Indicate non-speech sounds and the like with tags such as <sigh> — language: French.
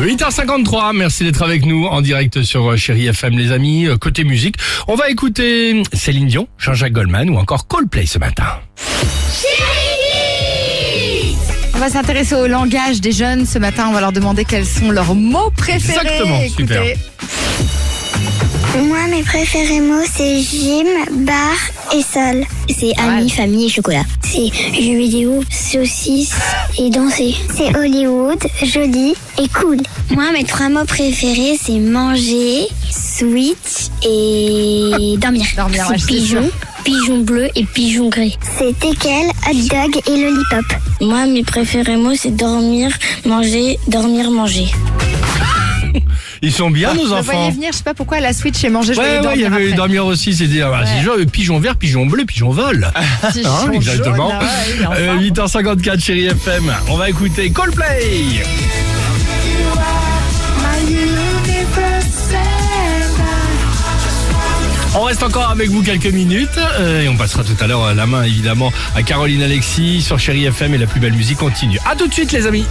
8h53, merci d'être avec nous en direct sur euh, Chéri FM les amis. Euh, Côté musique, on va écouter Céline Dion, Jean-Jacques Goldman ou encore Coldplay ce matin. On va s'intéresser au langage des jeunes ce matin. On va leur demander quels sont leurs mots préférés. Exactement, super. Moi, mes préférés mots, c'est gym, bar et sol. C'est amis, famille et chocolat. C'est jeux vidéo, saucisses et danser. C'est Hollywood, joli et cool. Moi, mes trois mots préférés, c'est manger, switch et dormir. Dormir, ouais, c'est pigeon, pigeon bleu et pigeon gris. C'est teckel, hot dog et lollipop. Moi, mes préférés mots, c'est dormir, manger, dormir, manger. <laughs> Ils sont bien nos Je enfants. voyais venir, je sais pas pourquoi la Switch est mangée. Je Ouais, ouais, il y avait dormir aussi, c'est ah, genre euh, pigeon vert, pigeon bleu, pigeon vol. <laughs> Pigeon Hein, jaune, exactement. ah ouais, il est en Euh, forme. 8h54 Chéri FM, on va écouter Coldplay. On reste encore avec vous quelques minutes euh, et on passera tout à l'heure euh, la main évidemment à Caroline Alexis sur Chéri FM et la plus belle musique continue. À tout de suite les amis.